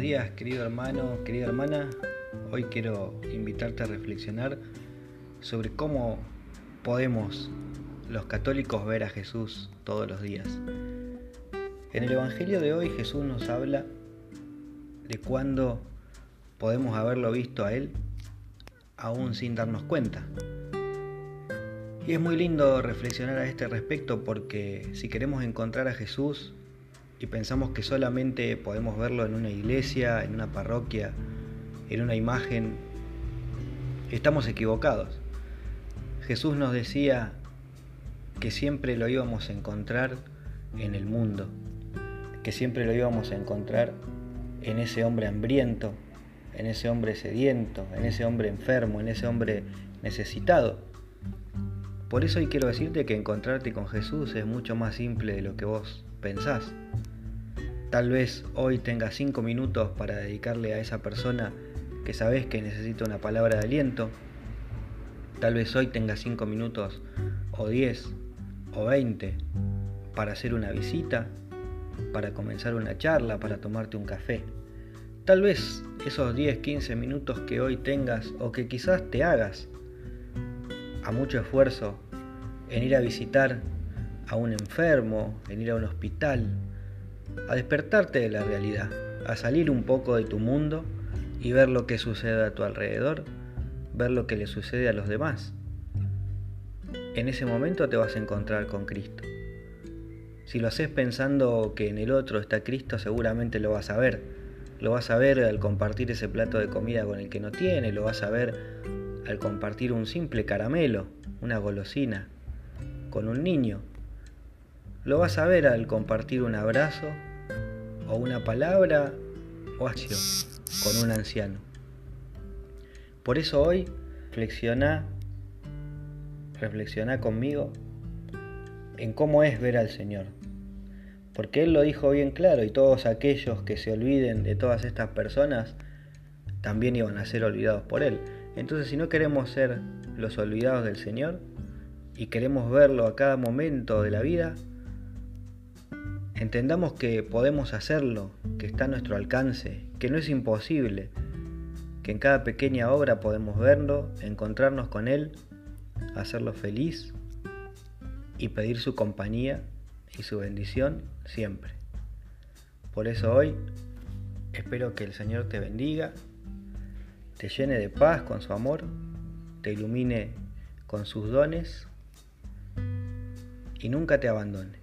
días, querido hermano, querida hermana. Hoy quiero invitarte a reflexionar sobre cómo podemos los católicos ver a Jesús todos los días. En el Evangelio de hoy Jesús nos habla de cuándo podemos haberlo visto a Él aún sin darnos cuenta. Y es muy lindo reflexionar a este respecto porque si queremos encontrar a Jesús y pensamos que solamente podemos verlo en una iglesia, en una parroquia, en una imagen, estamos equivocados. Jesús nos decía que siempre lo íbamos a encontrar en el mundo, que siempre lo íbamos a encontrar en ese hombre hambriento, en ese hombre sediento, en ese hombre enfermo, en ese hombre necesitado. Por eso hoy quiero decirte que encontrarte con Jesús es mucho más simple de lo que vos pensás. Tal vez hoy tengas cinco minutos para dedicarle a esa persona que sabes que necesita una palabra de aliento. Tal vez hoy tengas cinco minutos o diez o veinte para hacer una visita, para comenzar una charla, para tomarte un café. Tal vez esos 10, 15 minutos que hoy tengas o que quizás te hagas a mucho esfuerzo en ir a visitar a un enfermo, en ir a un hospital, a despertarte de la realidad, a salir un poco de tu mundo y ver lo que sucede a tu alrededor, ver lo que le sucede a los demás. En ese momento te vas a encontrar con Cristo. Si lo haces pensando que en el otro está Cristo, seguramente lo vas a ver. Lo vas a ver al compartir ese plato de comida con el que no tiene, lo vas a ver al compartir un simple caramelo, una golosina, con un niño. Lo vas a ver al compartir un abrazo o una palabra o acción con un anciano. Por eso hoy reflexiona, reflexiona conmigo en cómo es ver al Señor. Porque Él lo dijo bien claro y todos aquellos que se olviden de todas estas personas también iban a ser olvidados por Él. Entonces si no queremos ser los olvidados del Señor y queremos verlo a cada momento de la vida, Entendamos que podemos hacerlo, que está a nuestro alcance, que no es imposible, que en cada pequeña obra podemos verlo, encontrarnos con Él, hacerlo feliz y pedir su compañía y su bendición siempre. Por eso hoy espero que el Señor te bendiga, te llene de paz con su amor, te ilumine con sus dones y nunca te abandone.